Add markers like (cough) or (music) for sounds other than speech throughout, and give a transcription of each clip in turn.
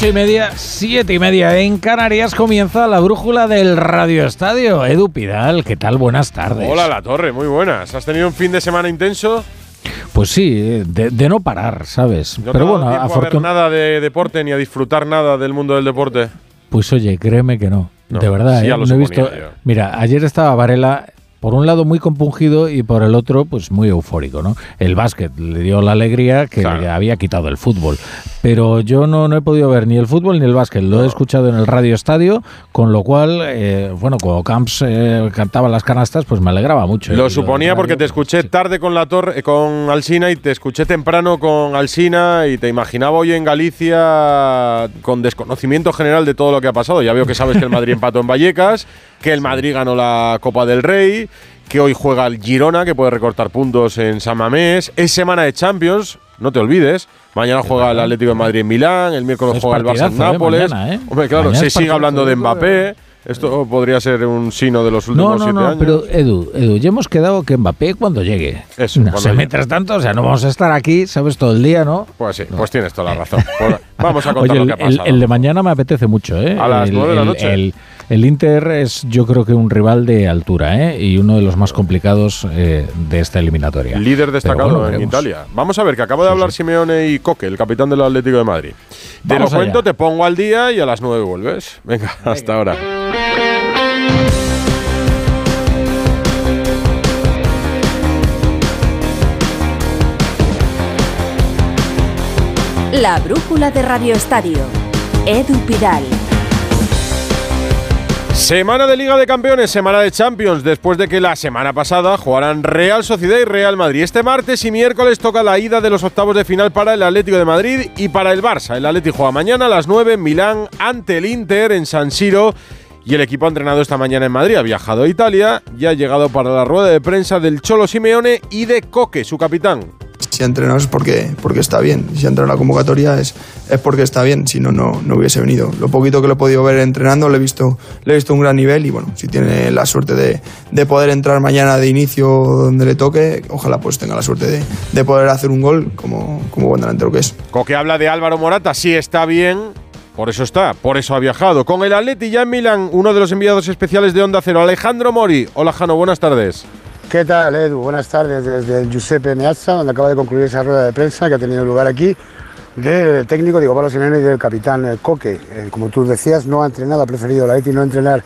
ocho y media, siete y media en Canarias comienza la brújula del Radio Estadio. Edu Pidal, ¿qué tal? Buenas tardes. Hola, La Torre, muy buenas. ¿Has tenido un fin de semana intenso? Pues sí, de, no parar, ¿sabes? No Pero bueno, afortunadamente. nada de deporte ni a disfrutar nada del mundo del deporte. Pues oye, créeme que no. de verdad, ¿eh? no he visto. Mira, ayer estaba Varela por un lado muy compungido y por el otro pues muy eufórico, ¿no? El básquet le dio la alegría que le había quitado el fútbol. Pero yo no, no he podido ver ni el fútbol ni el básquet, lo he escuchado en el radio estadio, con lo cual, eh, bueno, cuando Camps eh, cantaba las canastas, pues me alegraba mucho. Lo suponía porque te escuché tarde con la torre, con Alsina y te escuché temprano con Alsina y te imaginaba hoy en Galicia con desconocimiento general de todo lo que ha pasado. Ya veo que sabes que el Madrid empató en Vallecas, que el Madrid ganó la Copa del Rey, que hoy juega el Girona, que puede recortar puntos en San Mamés. Es semana de Champions, no te olvides. Mañana juega el Atlético de Madrid en Milán, el miércoles juega el Barça en ¿eh? Nápoles. ¿eh? Hombre, claro, se sigue hablando de Mbappé. Esto podría ser un sino de los últimos no, no, no, Pero Edu, Edu, ya hemos quedado que Mbappé cuando llegue. Eso. No se mientras tanto, o sea, no vamos a estar aquí, sabes, todo el día, ¿no? Pues sí, pues tienes toda la razón. Pues vamos a contar lo que ha pasado. El, de mañana me apetece mucho, ¿eh? A las nueve de la noche. El Inter es yo creo que un rival de altura ¿eh? y uno de los más complicados eh, de esta eliminatoria. Líder destacado en Italia. Vamos a ver, que acabo de hablar Simeone y Coque, el capitán del Atlético de Madrid. Te lo cuento, te pongo al día y a las nueve vuelves. Venga, (laughs) hasta ahora. La brújula de Radio Estadio. Edu Pidal. Semana de Liga de Campeones, semana de Champions, después de que la semana pasada jugaran Real Sociedad y Real Madrid. Este martes y miércoles toca la ida de los octavos de final para el Atlético de Madrid y para el Barça. El Atlético juega mañana a las 9 en Milán ante el Inter en San Siro. Y el equipo ha entrenado esta mañana en Madrid, ha viajado a Italia y ha llegado para la rueda de prensa del Cholo Simeone y de Coque, su capitán si ha entrenado es porque, porque está bien. Si ha entrado en la convocatoria es, es porque está bien, si no, no, hubiese venido. Lo poquito que lo he podido ver entrenando, le he visto, le he visto un gran nivel y bueno, si tiene la suerte de, de poder entrar mañana de inicio donde le toque, ojalá pues tenga la suerte de, de poder hacer un gol como, como buen delantero que es. Coque habla de Álvaro Morata, sí está bien, por eso está, por eso ha viajado. Con el Atleti ya en Milán, uno de los enviados especiales de Onda Cero, Alejandro Mori. Hola Jano, buenas tardes. ¿Qué tal, Edu? Buenas tardes desde Giuseppe Meazza, donde acaba de concluir esa rueda de prensa que ha tenido lugar aquí del técnico Diego Pablo Simeone y del capitán eh, Coque. Eh, como tú decías, no ha entrenado, ha preferido la Leti no entrenar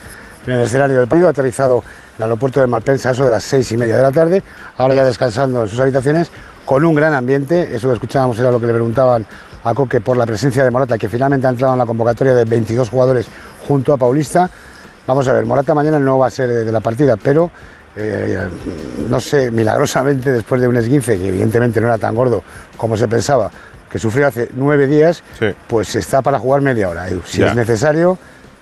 en el escenario del partido, ha aterrizado en el aeropuerto de Malpensa eso de las seis y media de la tarde, ahora ya descansando en sus habitaciones, con un gran ambiente, eso que escuchábamos era lo que le preguntaban a Coque por la presencia de Morata, que finalmente ha entrado en la convocatoria de 22 jugadores junto a Paulista. Vamos a ver, Morata mañana no va a ser de la partida, pero eh, no sé, milagrosamente después de un esguince, que evidentemente no era tan gordo como se pensaba, que sufrió hace nueve días, pues está para jugar media hora. Si es necesario,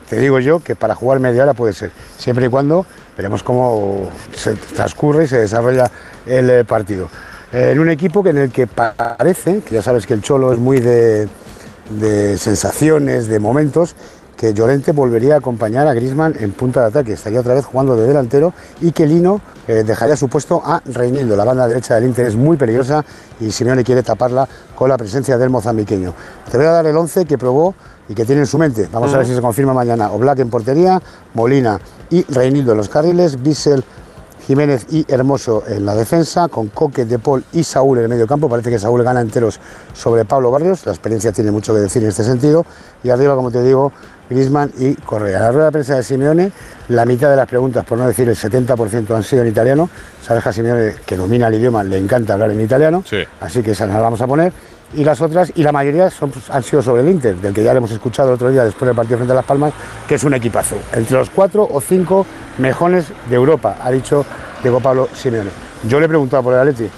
te digo yo que para jugar media hora puede ser, siempre y cuando veremos cómo se transcurre y se desarrolla el eh, partido. en un equipo en el que parece, que ya sabes que el Cholo es muy de, de sensaciones, de momentos, que Llorente volvería a acompañar a Grisman en punta de ataque, estaría otra vez jugando de delantero y que Lino eh, dejaría su puesto a Reinildo. La banda derecha del Inter es muy peligrosa y Simeone quiere taparla con la presencia del mozambiqueño. Te voy a dar el 11 que probó y que tiene en su mente. Vamos a ver si se confirma mañana. Oblak en portería, Molina y Reinildo en los carriles, Bissell Jiménez y Hermoso en la defensa, con Coque, De Paul y Saúl en el medio campo. Parece que Saúl gana enteros sobre Pablo Barrios, la experiencia tiene mucho que decir en este sentido. Y arriba, como te digo, Griezmann y Correa. La rueda de prensa de Simeone, la mitad de las preguntas, por no decir el 70%, han sido en italiano. Sabes que Simeone, que domina el idioma, le encanta hablar en italiano, así que esas las vamos a poner. Y las otras, y la mayoría son, pues, han sido sobre el Inter, del que ya le hemos escuchado el otro día después del partido frente a Las Palmas, que es un equipazo. Entre los cuatro o cinco mejores de Europa, ha dicho Diego Pablo Simeone. Yo le he preguntado por el Atleti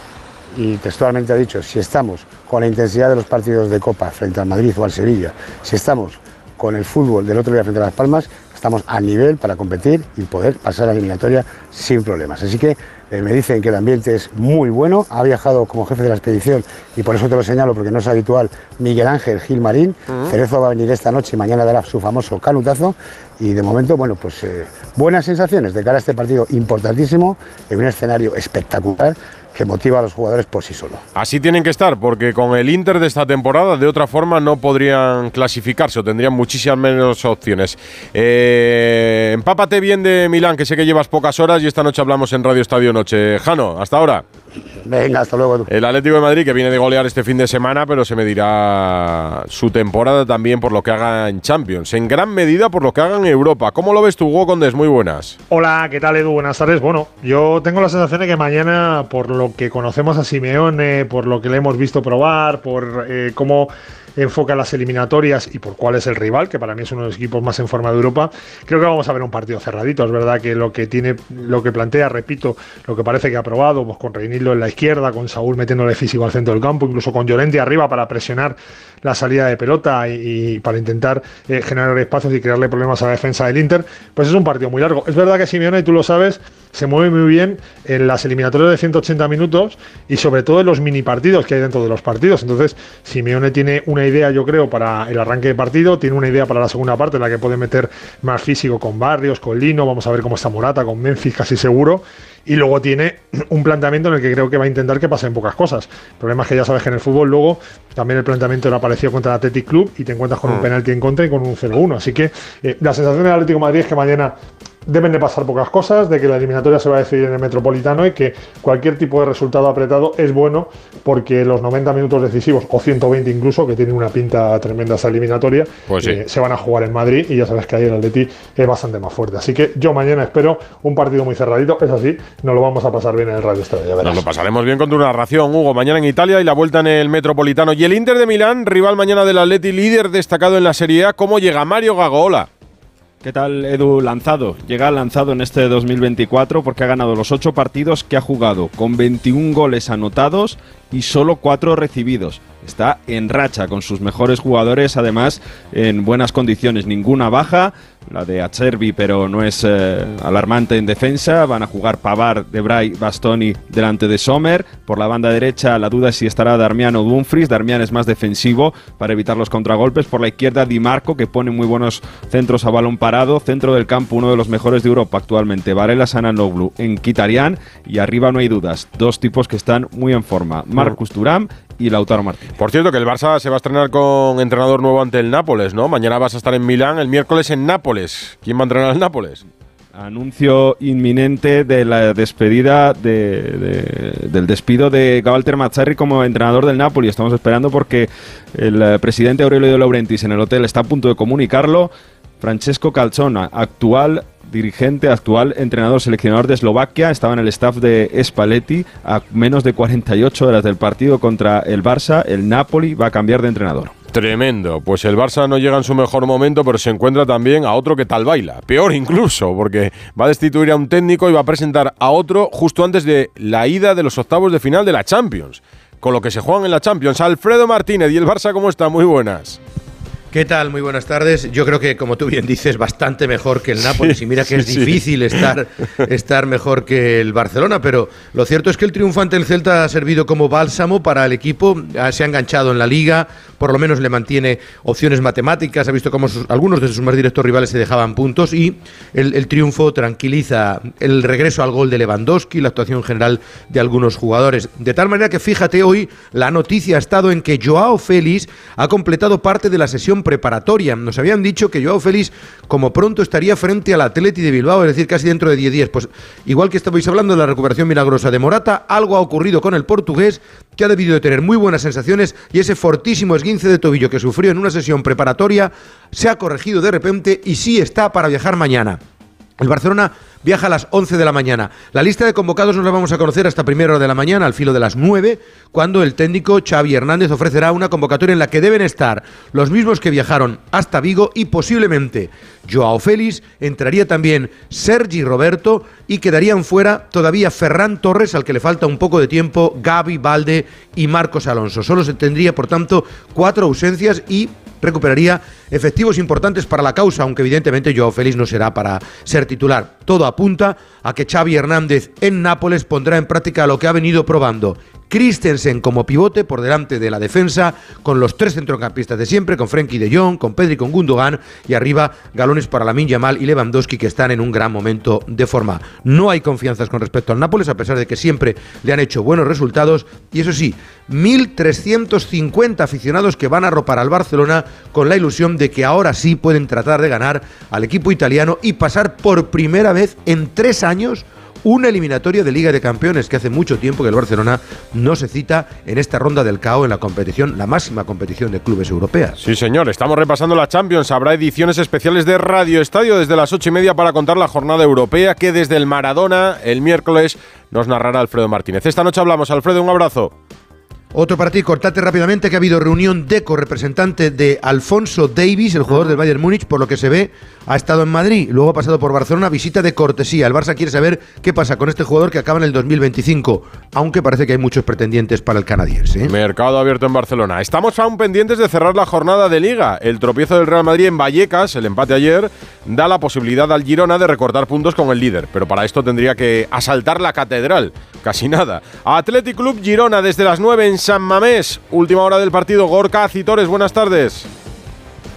y textualmente ha dicho, si estamos con la intensidad de los partidos de Copa frente al Madrid o al Sevilla, si estamos con el fútbol del otro día frente a Las Palmas, estamos a nivel para competir y poder pasar a la eliminatoria sin problemas. Así que eh, me dicen que el ambiente es muy bueno. Ha viajado como jefe de la expedición y por eso te lo señalo porque no es habitual Miguel Ángel Gil Marín. Cerezo va a venir esta noche y mañana dará su famoso canutazo. y de momento, bueno, pues eh, buenas sensaciones de cara a este partido importantísimo en un escenario espectacular que motiva a los jugadores por sí solo. Así tienen que estar, porque con el Inter de esta temporada, de otra forma, no podrían clasificarse o tendrían muchísimas menos opciones. Eh, empápate bien de Milán, que sé que llevas pocas horas y esta noche hablamos en Radio Estadio Noche. Jano, hasta ahora. Venga, hasta luego. El Atlético de Madrid que viene de golear este fin de semana, pero se medirá su temporada también por lo que haga en Champions, en gran medida por lo que haga en Europa. ¿Cómo lo ves tú, Hugo Condes? Muy buenas. Hola, ¿qué tal Edu? Buenas tardes. Bueno, yo tengo la sensación de que mañana, por lo que conocemos a Simeone, por lo que le hemos visto probar, por eh, cómo enfoca las eliminatorias y por cuál es el rival, que para mí es uno de los equipos más en forma de Europa, creo que vamos a ver un partido cerradito. Es verdad que lo que tiene, lo que plantea, repito, lo que parece que ha probado, pues con Reinildo en la izquierda, con Saúl metiéndole físico al centro del campo, incluso con Llorente arriba para presionar la salida de pelota y, para intentar eh, generar espacios y crearle problemas a la defensa del Inter, pues es un partido muy largo. Es verdad que Simeone, tú lo sabes, se mueve muy bien en las eliminatorias de 180 minutos y sobre todo en los mini partidos que hay dentro de los partidos. Entonces, Simeone tiene una idea, yo creo, para el arranque de partido, tiene una idea para la segunda parte en la que puede meter más físico con Barrios, con Lino, vamos a ver cómo está Morata, con Memphis casi seguro. Y luego tiene un planteamiento en el que creo que va a intentar que pasen pocas cosas. El problema es que ya sabes que en el fútbol luego también el planteamiento era parecido contra el Athletic Club y te encuentras con un mm. penalti en contra y con un 0-1. Así que eh, la sensación del Atlético de Madrid es que mañana deben de pasar pocas cosas, de que la eliminatoria se va a decidir en el Metropolitano y que cualquier tipo de resultado apretado es bueno porque los 90 minutos decisivos, o 120 incluso, que tienen una pinta tremenda esa eliminatoria, pues eh, se van a jugar en Madrid y ya sabes que ahí el Atleti es bastante más fuerte. Así que yo mañana espero un partido muy cerradito, es así, nos lo vamos a pasar bien en el Radio Estadio. Nos lo pasaremos bien con tu narración, Hugo, mañana en Italia y la vuelta en el Metropolitano. Y el Inter de Milán, rival mañana del Atleti, líder destacado en la Serie A, ¿cómo llega Mario Gagola? ¿Qué tal Edu Lanzado? Llega lanzado en este 2024 porque ha ganado los ocho partidos que ha jugado, con 21 goles anotados y solo cuatro recibidos está en racha con sus mejores jugadores, además en buenas condiciones, ninguna baja, la de Acerbi, pero no es eh, alarmante en defensa. Van a jugar Pavar, Debray, Bastoni delante de Sommer. Por la banda derecha, la duda es si estará Darmian o Dumfries. Darmian es más defensivo para evitar los contragolpes. Por la izquierda, Di Marco, que pone muy buenos centros a balón parado. Centro del campo, uno de los mejores de Europa actualmente. Varela Sananoglu en Kitarian. Y arriba no hay dudas. Dos tipos que están muy en forma. Marcus Turam y Lautaro Martín. Por cierto, que el Barça se va a estrenar con entrenador nuevo ante el Nápoles, ¿no? Mañana vas a estar en Milán, el miércoles en Nápoles. ¿Quién va a entrenar al Nápoles? Anuncio inminente de la despedida del despido de Walter Mazzarri como entrenador del Napoli. Estamos esperando porque el eh, presidente Aurelio de Laurentiis en el hotel está a punto de comunicarlo. Francesco Calzona, actual dirigente, actual entrenador seleccionador de Eslovaquia, estaba en el staff de Spalletti a menos de 48 horas del partido contra el Barça. El Napoli va a cambiar de entrenador. Tremendo. Pues el Barça no llega en su mejor momento, pero se encuentra también a otro que tal baila. Peor incluso, porque va a destituir a un técnico y va a presentar a otro justo antes de la ida de los octavos de final de la Champions. Con lo que se juegan en la Champions. Alfredo Martínez y el Barça, ¿cómo está? Muy buenas. ¿Qué tal? Muy buenas tardes. Yo creo que, como tú bien dices, bastante mejor que el Nápoles. y mira que es difícil estar, estar mejor que el Barcelona, pero lo cierto es que el triunfo ante el Celta ha servido como bálsamo para el equipo. Ah, se ha enganchado en la liga, por lo menos le mantiene opciones matemáticas. Ha visto cómo algunos de sus más directos rivales se dejaban puntos y el, triunfo tranquiliza el regreso al gol de Lewandowski, la actuación general de algunos jugadores. De tal manera que fíjate hoy, la noticia ha estado en que Joao Félix ha completado parte de la sesión preparatoria. Nos habían dicho que Joao Félix, como pronto, estaría frente al Atleti de Bilbao, es decir, casi dentro de 10 días. Pues igual que estabais hablando de la recuperación milagrosa de Morata, algo ha ocurrido con el portugués que ha debido de tener muy buenas sensaciones y ese fortísimo esguince de tobillo que sufrió en una sesión preparatoria se ha corregido de repente y sí está para viajar mañana. El Barcelona viaja a las 11 de la mañana. La lista de convocados no la vamos a conocer hasta primera hora de la mañana, al filo de las 9, cuando el técnico Xavi Hernández ofrecerá una convocatoria en la que deben estar los mismos que viajaron hasta Vigo y posiblemente Joao Félix, entraría también Sergi Roberto y quedarían fuera todavía Ferran Torres, al que le falta un poco de tiempo, Gaby Valde y Marcos Alonso. Solo se tendría, por tanto, cuatro ausencias y recuperaría efectivos importantes para la causa, aunque evidentemente Joao Félix no será para ser titular. Todo apunta a que Xavi Hernández en Nápoles pondrá en práctica lo que ha venido probando, Christensen como pivote por delante de la defensa, con los tres centrocampistas de siempre, con Frenkie de Jong, con Pedri, con Gundogan y arriba galones para Lamin Yamal y Lewandowski que están en un gran momento de forma. No hay confianzas con respecto al Nápoles a pesar de que siempre le han hecho buenos resultados y eso sí, 1.350 aficionados que van a ropar al Barcelona con la ilusión de que ahora sí pueden tratar de ganar al equipo italiano y pasar por primera vez en tres años una eliminatoria de Liga de Campeones que hace mucho tiempo que el Barcelona no se cita en esta ronda del CAO en la competición, la máxima competición de clubes europeas. Sí, señor, estamos repasando la Champions. Habrá ediciones especiales de Radio Estadio desde las ocho y media para contar la jornada europea que desde el Maradona el miércoles nos narrará Alfredo Martínez. Esta noche hablamos. Alfredo, un abrazo. Otro para ti, cortate rápidamente que ha habido reunión de representante de Alfonso Davis, el jugador del Bayern Múnich, por lo que se ve, ha estado en Madrid, luego ha pasado por Barcelona, visita de cortesía. El Barça quiere saber qué pasa con este jugador que acaba en el 2025, aunque parece que hay muchos pretendientes para el canadiense. ¿eh? Mercado abierto en Barcelona. Estamos aún pendientes de cerrar la jornada de liga. El tropiezo del Real Madrid en Vallecas, el empate ayer, da la posibilidad al Girona de recortar puntos con el líder, pero para esto tendría que asaltar la catedral, casi nada. Athletic Club Girona desde las 9 en San Mamés. Última hora del partido. Gorka Citores, buenas tardes.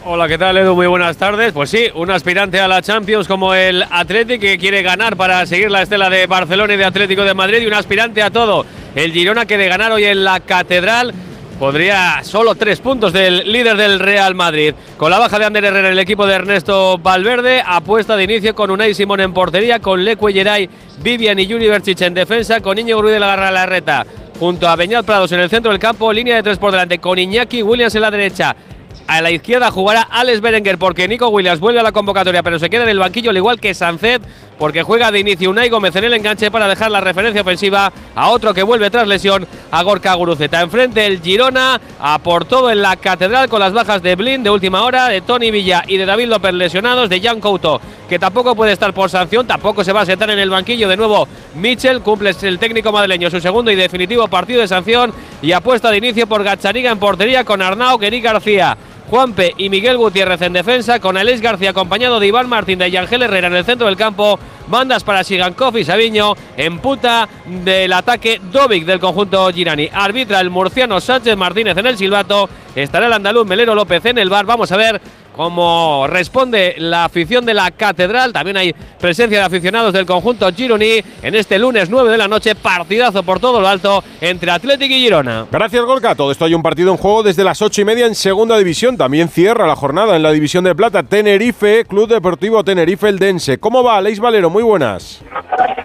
Hola, ¿qué tal Edu? Muy buenas tardes. Pues sí, un aspirante a la Champions como el Atlético que quiere ganar para seguir la estela de Barcelona y de Atlético de Madrid y un aspirante a todo. El Girona que de ganar hoy en la Catedral podría solo tres puntos del líder del Real Madrid. Con la baja de Ander Herrera, el equipo de Ernesto Valverde, apuesta de inicio con Unai Simón en portería, con Leque Yeray, Vivian y Juniversich en defensa, con Íñigo Ruiz de la Garra Reta junto a Beñat Prados en el centro del campo, línea de tres por delante con Iñaki Williams en la derecha. A la izquierda jugará Alex Berenguer porque Nico Williams vuelve a la convocatoria, pero se queda en el banquillo al igual que Sancet porque juega de inicio Unai Gómez en el enganche para dejar la referencia ofensiva a otro que vuelve tras lesión, a Gorka Guruceta. Enfrente el Girona, a por todo en la catedral con las bajas de Blin de última hora, de Tony Villa y de David López lesionados, de Jan Couto, que tampoco puede estar por sanción, tampoco se va a sentar en el banquillo de nuevo Mitchell, cumple el técnico madrileño su segundo y definitivo partido de sanción y apuesta de inicio por Gachariga en portería con Arnau, Gení García. Juanpe y Miguel Gutiérrez en defensa, con Alex García acompañado de Iván Martín de Yangel Herrera en el centro del campo, bandas para Sigankov y Sabiño, en puta del ataque Dovic del conjunto Girani. Arbitra el murciano Sánchez Martínez en el silbato, estará el andaluz Melero López en el bar, vamos a ver como responde la afición de la Catedral. También hay presencia de aficionados del conjunto Gironi en este lunes 9 de la noche. Partidazo por todo lo alto entre Atlético y Girona. Gracias, Golka. Todo esto hay un partido en juego desde las 8 y media en segunda división. También cierra la jornada en la división de plata. Tenerife, Club Deportivo Tenerife El Dense. ¿Cómo va, Leis Valero? Muy buenas.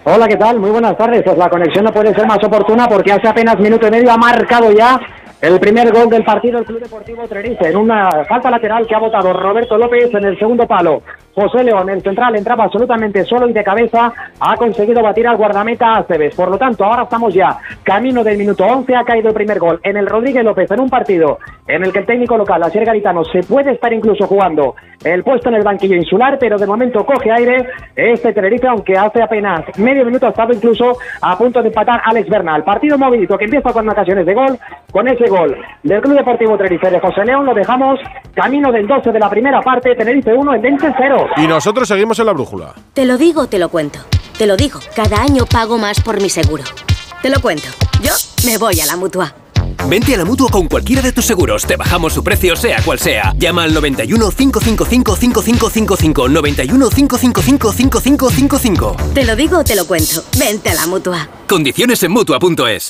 Hola, ¿qué tal? Muy buenas tardes. Pues la conexión no puede ser más oportuna porque hace apenas minuto y medio ha marcado ya el primer gol del partido el Club Deportivo Tenerife en una falta lateral que ha votado Roberto López en el segundo palo. José León, el central, entraba absolutamente solo y de cabeza ha conseguido batir al guardameta Aceves. Por lo tanto, ahora estamos ya camino del minuto 11. Ha caído el primer gol en el Rodríguez López en un partido en el que el técnico local, Asier Garitano, se puede estar incluso jugando el puesto en el banquillo insular, pero de momento coge aire este Tenerife, aunque hace apenas medio minuto ha estado incluso a punto de empatar Alex Bernal. Partido movilito que empieza con ocasiones de gol, con ese gol del Club Deportivo Tenerife de José León. Lo dejamos camino del 12 de la primera parte, Tenerife 1, el 20 0. Y nosotros seguimos en la brújula. Te lo digo, te lo cuento. Te lo digo, cada año pago más por mi seguro. Te lo cuento. Yo me voy a la mutua. Vente a la mutua con cualquiera de tus seguros. Te bajamos su precio, sea cual sea. Llama al 91 555 5555. 91 555 5555. Te lo digo, te lo cuento. Vente a la mutua. Condiciones en mutua.es.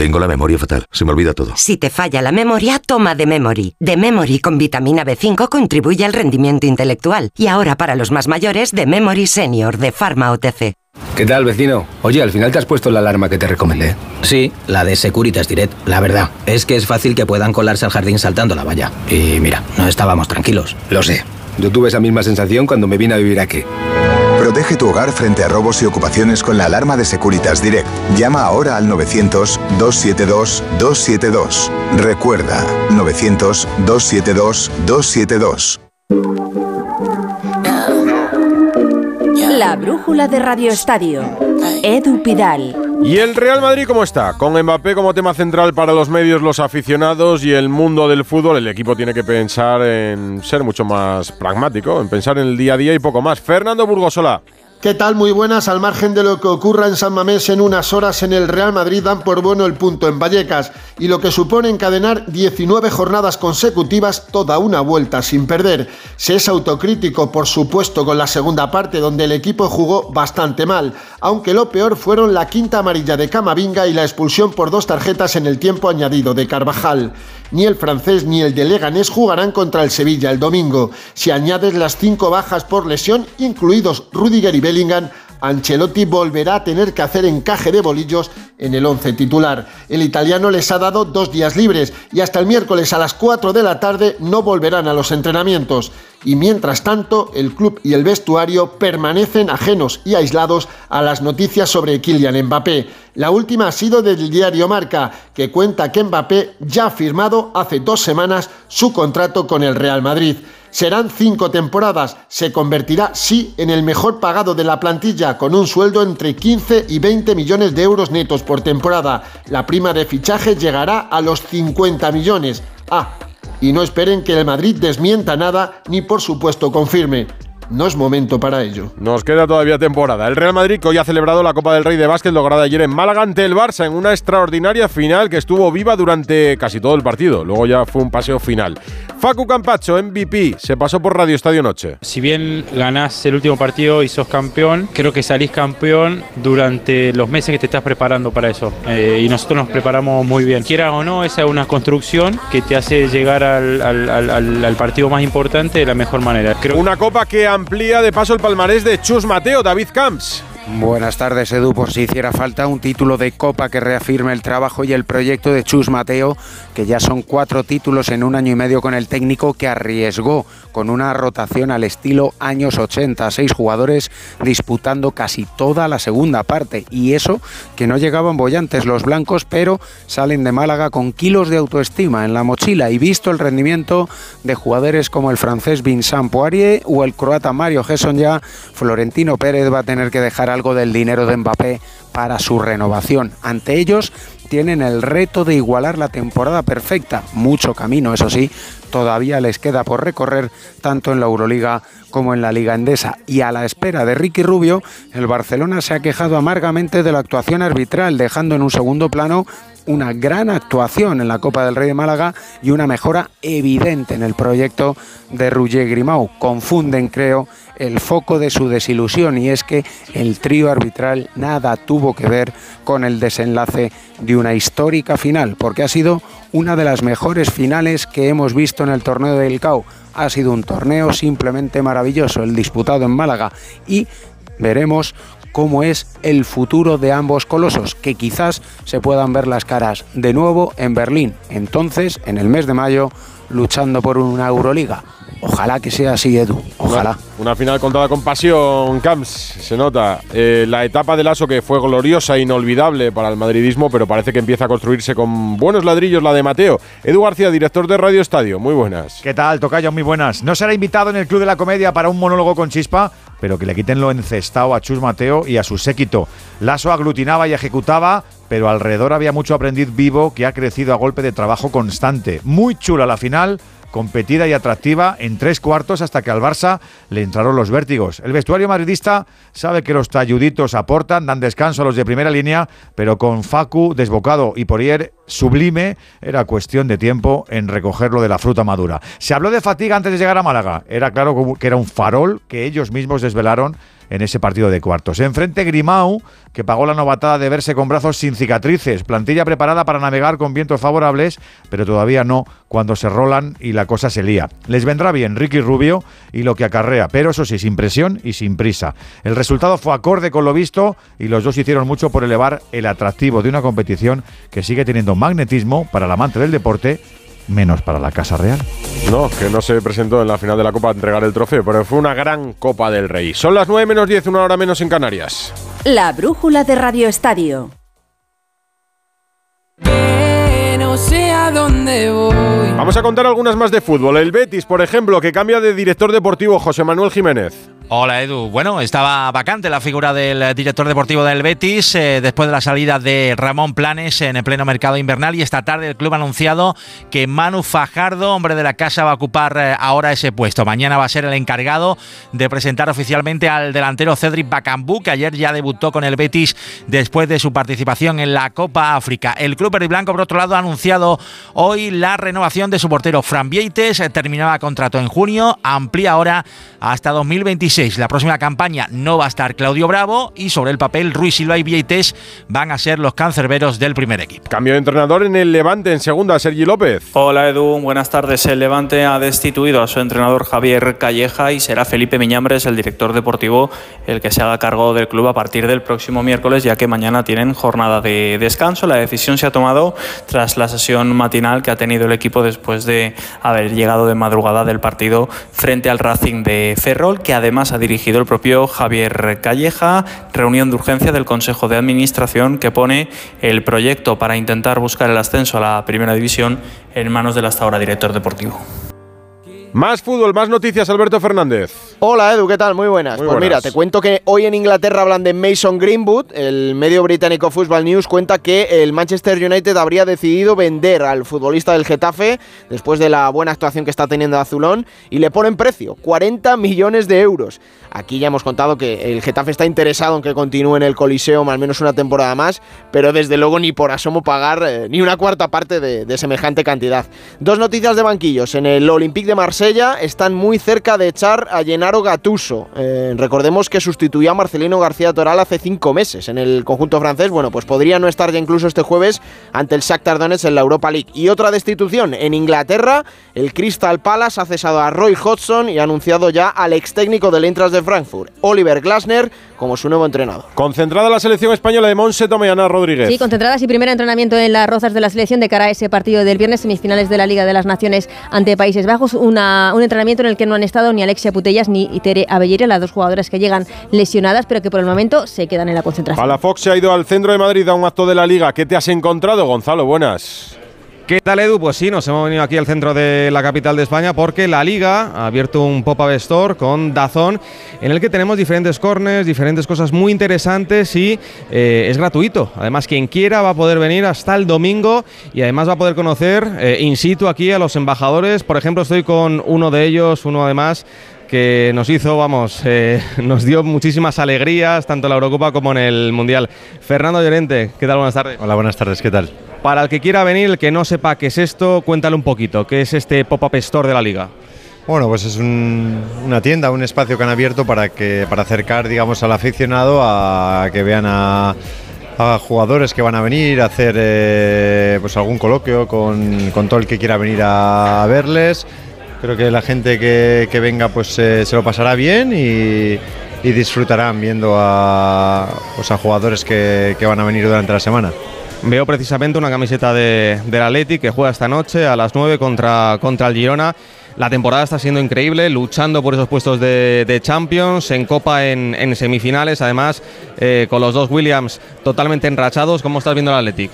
Tengo la memoria fatal, se me olvida todo. Si te falla la memoria, toma de Memory. De Memory con vitamina B5 contribuye al rendimiento intelectual. Y ahora para los más mayores, de Memory Senior de Pharma OTC. ¿Qué tal, vecino? Oye, al final te has puesto la alarma que te recomendé. Sí, la de Securitas Direct. La verdad, es que es fácil que puedan colarse al jardín saltando la valla. Y mira, no estábamos tranquilos. Lo sé. Yo tuve esa misma sensación cuando me vine a vivir aquí. Protege tu hogar frente a robos y ocupaciones con la alarma de Securitas Direct. Llama ahora al 900-272-272. Recuerda, 900-272-272. La brújula de Radio Estadio. Edu Pidal. ¿Y el Real Madrid cómo está? Con Mbappé como tema central para los medios, los aficionados y el mundo del fútbol, el equipo tiene que pensar en ser mucho más pragmático, en pensar en el día a día y poco más. Fernando Burgosola. ¿Qué tal? Muy buenas. Al margen de lo que ocurra en San Mamés en unas horas en el Real Madrid dan por bueno el punto en Vallecas y lo que supone encadenar 19 jornadas consecutivas toda una vuelta sin perder. Se es autocrítico, por supuesto, con la segunda parte donde el equipo jugó bastante mal, aunque lo peor fueron la quinta amarilla de Camavinga y la expulsión por dos tarjetas en el tiempo añadido de Carvajal. Ni el francés ni el de Leganés jugarán contra el Sevilla el domingo. Si añades las cinco bajas por lesión, incluidos Rudiger y Bellingham, Ancelotti volverá a tener que hacer encaje de bolillos en el once titular. El italiano les ha dado dos días libres y hasta el miércoles a las 4 de la tarde no volverán a los entrenamientos. Y mientras tanto, el club y el vestuario permanecen ajenos y aislados a las noticias sobre Kylian Mbappé. La última ha sido del diario Marca, que cuenta que Mbappé ya ha firmado hace dos semanas su contrato con el Real Madrid. Serán cinco temporadas. Se convertirá, sí, en el mejor pagado de la plantilla, con un sueldo entre 15 y 20 millones de euros netos por temporada. La prima de fichaje llegará a los 50 millones. Ah, y no esperen que el Madrid desmienta nada ni por supuesto confirme no es momento para ello. Nos queda todavía temporada. El Real Madrid, que hoy ha celebrado la Copa del Rey de Básquet lograda ayer en Málaga ante el Barça en una extraordinaria final que estuvo viva durante casi todo el partido. Luego ya fue un paseo final. Facu Campacho, MVP, se pasó por Radio Estadio Noche. Si bien ganás el último partido y sos campeón, creo que salís campeón durante los meses que te estás preparando para eso. Eh, y nosotros nos preparamos muy bien. Quieras o no, esa es una construcción que te hace llegar al, al partido más importante de la mejor manera. Creo una copa que ha amplía de paso el palmarés de Chus Mateo, David Camps. Buenas tardes, Edu. Por si hiciera falta un título de Copa que reafirme el trabajo y el proyecto de Chus Mateo, que ya son cuatro títulos en un año y medio con el técnico que arriesgó con una rotación al estilo años 80, seis jugadores disputando casi toda la segunda parte. Y eso que no llegaban bollantes los blancos, pero salen de Málaga con kilos de autoestima en la mochila y visto el rendimiento de jugadores como el francés Vincent Poirier o el croata Mario Gesson ya, Florentino Pérez va a tener que dejar algo del dinero de Mbappé para su renovación. Ante ellos tienen el reto de igualar la temporada perfecta. Mucho camino, eso sí, todavía les queda por recorrer tanto en la Euroliga como en la Liga Endesa. Y a la espera de Ricky Rubio, el Barcelona se ha quejado amargamente de la actuación arbitral, dejando en un segundo plano una gran actuación en la Copa del Rey de Málaga y una mejora evidente en el proyecto de Roger Grimau. Confunden, creo, el foco de su desilusión y es que el trío arbitral nada tuvo que ver con el desenlace de una histórica final, porque ha sido una de las mejores finales que hemos visto en el torneo del CAO. Ha sido un torneo simplemente maravilloso, el disputado en Málaga y veremos cómo es el futuro de ambos colosos, que quizás se puedan ver las caras de nuevo en Berlín, entonces en el mes de mayo luchando por una Euroliga. Ojalá que sea así, Edu. Ojalá. Una, final contada con pasión, Camps, se nota. Eh, la etapa del ASO que fue gloriosa e inolvidable para el madridismo, pero parece que empieza a construirse con buenos ladrillos la de Mateo. Edu García, director de Radio Estadio, muy buenas. ¿Qué tal, Tocayo? Muy buenas. No será invitado en el Club de la Comedia para un monólogo con chispa, pero que le quiten lo encestado a Chus Mateo y a su séquito. Lasso aglutinaba y ejecutaba, pero alrededor había mucho aprendiz vivo que ha crecido a golpe de trabajo constante. Muy chula la final competida y atractiva en tres cuartos hasta que al Barça le entraron los vértigos. El vestuario madridista sabe que los talluditos aportan, dan descanso a los de primera línea, pero con Facu desbocado y Porier sublime, era cuestión de tiempo en recogerlo de la fruta madura. Se habló de fatiga antes de llegar a Málaga. Era claro que era un farol que ellos mismos desvelaron en ese partido de cuartos. Enfrente Grimau, que pagó la novatada de verse con brazos sin cicatrices, plantilla preparada para navegar con vientos favorables, pero todavía no cuando se rolan y la cosa se lía. Les vendrá bien Ricky Rubio y lo que acarrea, pero eso sí, sin presión y sin prisa. El resultado fue acorde con lo visto y los dos hicieron mucho por elevar el atractivo de una competición que sigue teniendo magnetismo para el amante del deporte menos para la Casa Real. No, que no se presentó en la final de la Copa a entregar el trofeo, pero fue una gran Copa del Rey. Son las 9 menos 10, una hora menos en Canarias. La brújula de Radio Estadio. no sé a dónde voy. Vamos a contar algunas más de fútbol. El Betis, por ejemplo, que cambia de director deportivo José Manuel Jiménez. Hola Edu. Bueno, estaba vacante la figura del director deportivo del Betis eh, después de la salida de Ramón Planes en el pleno mercado invernal y esta tarde el club ha anunciado que Manu Fajardo, hombre de la casa, va a ocupar eh, ahora ese puesto. Mañana va a ser el encargado de presentar oficialmente al delantero Cedric Bacambú, que ayer ya debutó con el Betis después de su participación en la Copa África. El club blanco, por otro lado, ha anunciado hoy la renovación de su portero Fran Vieites. Eh, terminaba contrato en junio, amplía ahora hasta 2026 la próxima campaña no va a estar Claudio Bravo y sobre el papel Ruiz Silva y Vieites van a ser los cancerberos del primer equipo. Cambio de entrenador en el Levante en segunda, Sergi López. Hola Edu, buenas tardes. El Levante ha destituido a su entrenador Javier Calleja y será Felipe Miñambres, el director deportivo, el que se haga cargo del club a partir del próximo miércoles, ya que mañana tienen jornada de descanso. La decisión se ha tomado tras la sesión matinal que ha tenido el equipo después de haber llegado de madrugada del partido frente al Racing de Ferrol, que además ha dirigido el propio Javier Calleja, reunión de urgencia del Consejo de Administración que pone el proyecto para intentar buscar el ascenso a la Primera División en manos del hasta ahora director deportivo. Más fútbol, más noticias, Alberto Fernández. Hola Edu, ¿qué tal? Muy buenas. pues mira, te cuento que hoy en Inglaterra hablan de Mason Greenwood. El medio británico Football News cuenta que el Manchester United habría decidido vender al futbolista del Getafe después de la buena actuación que está teniendo Azulón y le ponen precio, 40 millones de euros. Aquí ya hemos contado que el Getafe está interesado en que continúe en el Coliseo al menos una temporada más, pero desde luego ni por asomo pagar eh, ni una cuarta parte de, de semejante cantidad. Dos noticias de banquillos. En el Olympique de Marsella están muy cerca de echar a Gennaro Gattuso. Eh, recordemos que sustituyó a Marcelino García Toral hace cinco meses en el conjunto francés. Bueno, pues podría no estar ya incluso este jueves ante el Shakhtar Donetsk en la Europa League. Y otra destitución en Inglaterra, el Crystal Palace ha cesado a Roy Hodgson y ha anunciado ya al ex técnico del Intras de Frankfurt, Oliver Glasner, como su nuevo entrenador. Concentrada la selección española de Monse Tomayana Rodríguez. Sí, concentradas y primer entrenamiento en las rozas de la selección de cara a ese partido del viernes, semifinales de la Liga de las Naciones ante Países Bajos. Una, un entrenamiento en el que no han estado ni Alexia Putellas ni Tere Abellere, las dos jugadoras que llegan lesionadas, pero que por el momento se quedan en la concentración. A la Fox se ha ido al centro de Madrid a un acto de la Liga. ¿Qué te has encontrado, Gonzalo? Buenas. ¿Qué tal Edu? Pues sí, nos hemos venido aquí al centro de la capital de España porque la Liga ha abierto un pop-up store con Dazón en el que tenemos diferentes corners, diferentes cosas muy interesantes y eh, es gratuito. Además, quien quiera va a poder venir hasta el domingo y además va a poder conocer eh, in situ aquí a los embajadores. Por ejemplo, estoy con uno de ellos, uno además que nos hizo, vamos, eh, (laughs) nos dio muchísimas alegrías, tanto en la Eurocopa como en el Mundial. Fernando Llorente, ¿qué tal? Buenas tardes. Hola, buenas tardes, ¿qué tal? Para el que quiera venir, el que no sepa qué es esto, cuéntale un poquito, ¿qué es este pop-up store de la liga? Bueno, pues es un- una tienda, un espacio que han abierto para que para acercar, digamos, al aficionado a que vean a, jugadores que van a venir, a hacer eh, pues algún coloquio con, con todo el que quiera venir a, verles. Creo que la gente que, venga pues eh, se lo pasará bien y, disfrutarán viendo a, pues, jugadores que van a venir durante la semana. Veo precisamente una camiseta de, del Atleti que juega esta noche a las 9 contra, contra el Girona. La temporada está siendo increíble, luchando por esos puestos de, Champions, en Copa, en, en semifinales, además eh, con los dos Williams totalmente enrachados. ¿Cómo estás viendo el Athletic?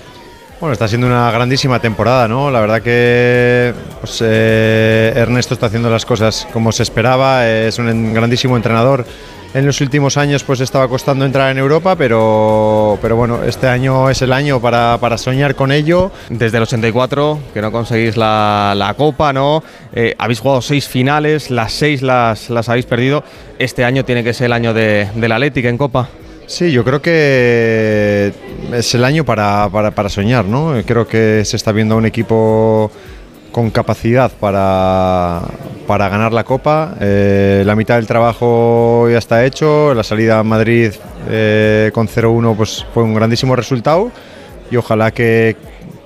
Bueno, está siendo una grandísima temporada, ¿no? La verdad que pues, eh, Ernesto está haciendo las cosas como se esperaba, es un grandísimo entrenador. En los últimos años pues estaba costando entrar en Europa, pero, pero bueno, este año es el año para, para soñar con ello. Desde el 84, que no conseguís la, la Copa, ¿no? Eh, habéis jugado seis finales, las seis las, las habéis perdido. Este año tiene que ser el año de, del Atlético en Copa. Sí, yo creo que es el año para, para, para soñar, ¿no? Creo que se está viendo un equipo con capacidad para, para ganar la Copa. Eh, la mitad del trabajo ya está hecho. La salida a Madrid eh, con 0-1 pues, fue un grandísimo resultado y ojalá que,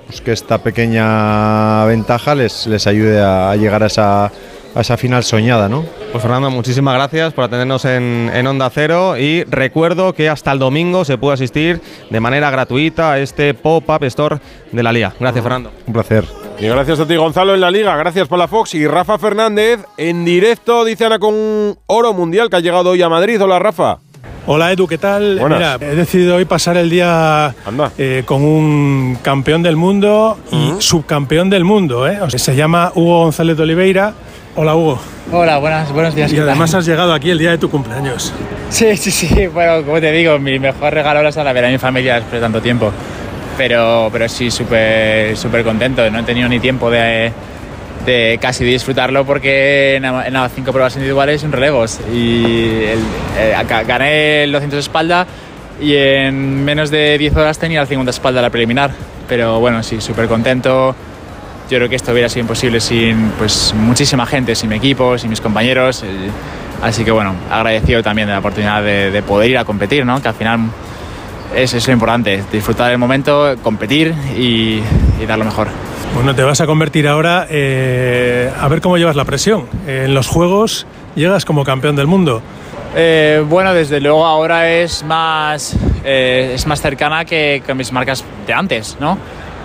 pues, que esta pequeña ventaja les, les ayude a, a llegar a esa, a esa final soñada, ¿no? Pues Fernando, muchísimas gracias por atendernos en, en, Onda Cero y recuerdo que hasta el domingo se puede asistir de manera gratuita a este Pop-Up Store de la Liga. Gracias, Fernando. Un placer. Y gracias a ti, Gonzalo, en la Liga. Gracias por la Fox. Y Rafa Fernández, en directo, dice Ana, con oro mundial que ha llegado hoy a Madrid. Hola, Rafa. Hola Edu, ¿qué tal? Mira, he decidido hoy pasar el día eh, con un campeón del mundo y subcampeón del mundo. ¿eh? O sea, se llama Hugo González de Oliveira. Hola Hugo. Hola, buenas, buenos días. Y además has llegado aquí el día de tu cumpleaños. Sí, sí, sí. Bueno, como te digo, mi mejor regalo es a ver a mi familia después de tanto tiempo. Pero, pero sí, súper súper contento. No he tenido ni tiempo de, de casi disfrutarlo porque en, en las cinco pruebas individuales son relevos. Y el, eh, gané el 200 de espalda y en menos de 10 horas tenía el 50 de espalda la preliminar. Pero bueno, sí, súper contento. Yo creo que esto hubiera sido imposible sin pues, muchísima gente, sin mi equipo, sin mis compañeros. Así que bueno, agradecido también de la oportunidad de, de poder ir a competir, ¿no? que al final es, es lo importante, disfrutar el momento, competir y, y dar lo mejor. Bueno, te vas a convertir ahora eh, a ver cómo llevas la presión. En los Juegos llegas como campeón del mundo. Eh, bueno, desde luego ahora es más, eh, es más cercana que, que mis marcas de antes, ¿no?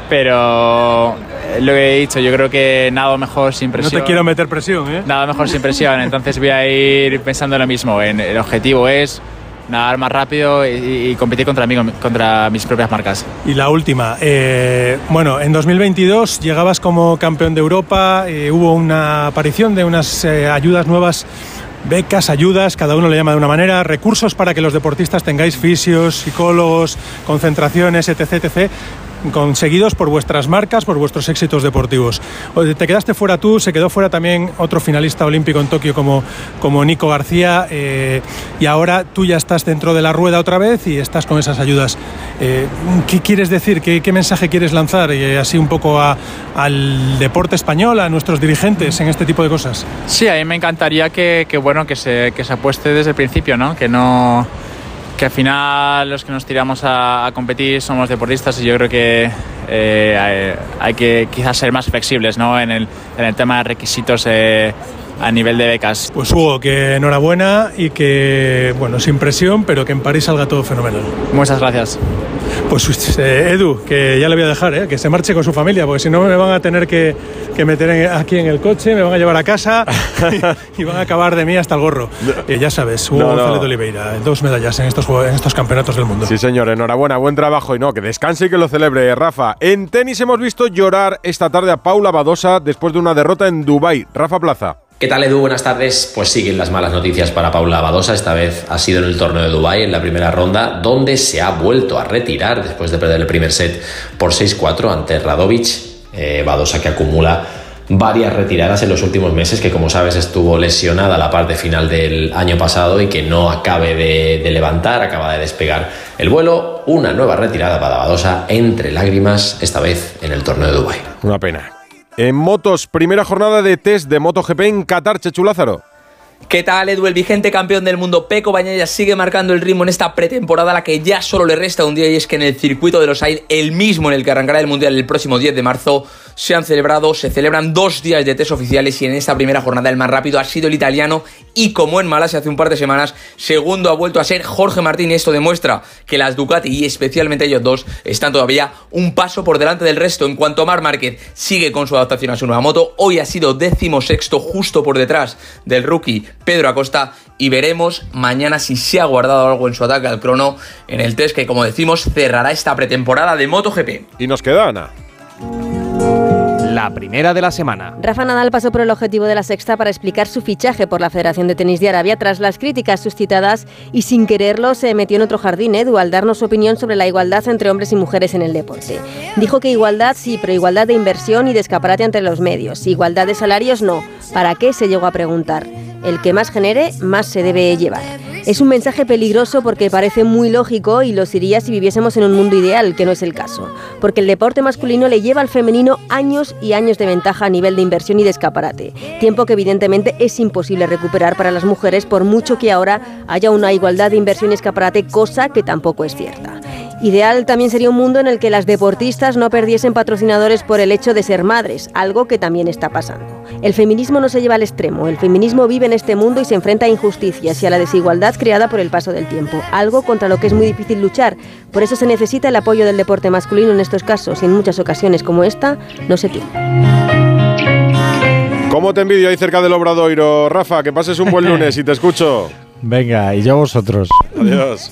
Pero lo que he dicho, yo creo que nada mejor sin presión. No te quiero meter presión, ¿eh? Nada mejor sin presión, entonces voy a ir pensando lo mismo. En, el objetivo es nadar más rápido y, y, competir contra mí, contra mis propias marcas. Y la última, eh, bueno, en 2022 llegabas como campeón de Europa, eh, hubo una aparición de unas eh, ayudas nuevas becas, ayudas, cada uno le llama de una manera, recursos para que los deportistas tengáis fisios, psicólogos, concentraciones, etc, etc conseguidos por vuestras marcas, por vuestros éxitos deportivos. Te quedaste fuera tú, se quedó fuera también otro finalista olímpico en Tokio como, como Nico García eh, y ahora tú ya estás dentro de la rueda otra vez y estás con esas ayudas. Eh, ¿Qué quieres decir? ¿Qué, mensaje quieres lanzar eh, así un poco al deporte español, a nuestros dirigentes en este tipo de cosas? Sí, a mí me encantaría que, que bueno, que se, que se apueste desde el principio, ¿no? Que no que al final los que nos tiramos a, competir somos deportistas y yo creo que eh, hay, hay, que quizás ser más flexibles ¿no? en, el, en el tema de requisitos eh, a nivel de becas. Pues Hugo, que enhorabuena y que, bueno, sin presión, pero que en París salga todo fenomenal. Muchas gracias. Pues eh, Edu, que ya le voy a dejar, ¿eh? que se marche con su familia, porque si no me van a tener que, que meter aquí en el coche, me van a llevar a casa y, y, van a acabar de mí hasta el gorro. Eh, ya sabes, Hugo no, González no. de Oliveira, dos medallas en estos, en estos campeonatos del mundo. Sí, señor, enhorabuena, buen trabajo y no, que descanse y que lo celebre, Rafa. En tenis hemos visto llorar esta tarde a Paula Badosa después de una derrota en Dubái. Rafa Plaza. ¿Qué tal Edu? Buenas tardes. Pues siguen las malas noticias para Paula Badosa. Esta vez ha sido en el torneo de Dubái en la primera ronda, donde se ha vuelto a retirar después de perder el primer set por 6-4 ante Radovic. Eh, Badosa que acumula varias retiradas en los últimos meses, que como sabes estuvo lesionada la parte final del año pasado y que no acabe de, de levantar, acaba de despegar el vuelo. Una nueva retirada para Badosa entre lágrimas, esta vez en el torneo de Dubái. Una pena. En motos, primera jornada de test de MotoGP en Qatar, Chechu Lázaro. ¿Qué tal, Edu? El vigente campeón del mundo, Peco Bañaya, sigue marcando el ritmo en esta pretemporada, a la que ya solo le resta un día, y es que en el circuito de los Ail, el mismo en el que arrancará el Mundial el próximo 10 de marzo, se han celebrado, se celebran dos días de test oficiales y en esta primera jornada el más rápido ha sido el italiano y como en Malasia hace un par de semanas, segundo ha vuelto a ser Jorge Martín y esto demuestra que las Ducati y especialmente ellos dos están todavía un paso por delante del resto. En cuanto a Mar Márquez sigue con su adaptación a su nueva moto, hoy ha sido décimo sexto justo por detrás del rookie Pedro Acosta y veremos mañana si se ha guardado algo en su ataque al crono en el test que como decimos cerrará esta pretemporada de MotoGP. Y nos queda Ana la primera de la semana. Rafa Nadal pasó por el objetivo de la sexta para explicar su fichaje por la Federación de Tenis de Arabia tras las críticas suscitadas y sin quererlo se metió en otro jardín, Edu, al darnos su opinión sobre la igualdad entre hombres y mujeres en el deporte. Dijo que igualdad sí, pero igualdad de inversión y de escaparate entre los medios. Igualdad de salarios no. ¿Para qué? se llegó a preguntar. El que más genere, más se debe llevar. Es un mensaje peligroso porque parece muy lógico y lo sería si viviésemos en un mundo ideal, que no es el caso. Porque el deporte masculino le lleva al femenino años y años de ventaja a nivel de inversión y de escaparate. Tiempo que evidentemente es imposible recuperar para las mujeres por mucho que ahora haya una igualdad de inversión y escaparate, cosa que tampoco es cierta. Ideal también sería un mundo en el que las deportistas no perdiesen patrocinadores por el hecho de ser madres, algo que también está pasando. El feminismo no se lleva al extremo, el feminismo vive en este mundo y se enfrenta a injusticias y a la desigualdad creada por el paso del tiempo, algo contra lo que es muy difícil luchar. Por eso se necesita el apoyo del deporte masculino en estos casos y en muchas ocasiones como esta no se tiene. ¿Cómo te envidio ahí cerca del Obradoiro, Rafa? Que pases un buen (laughs) lunes y te escucho. Venga, y yo a vosotros. Adiós.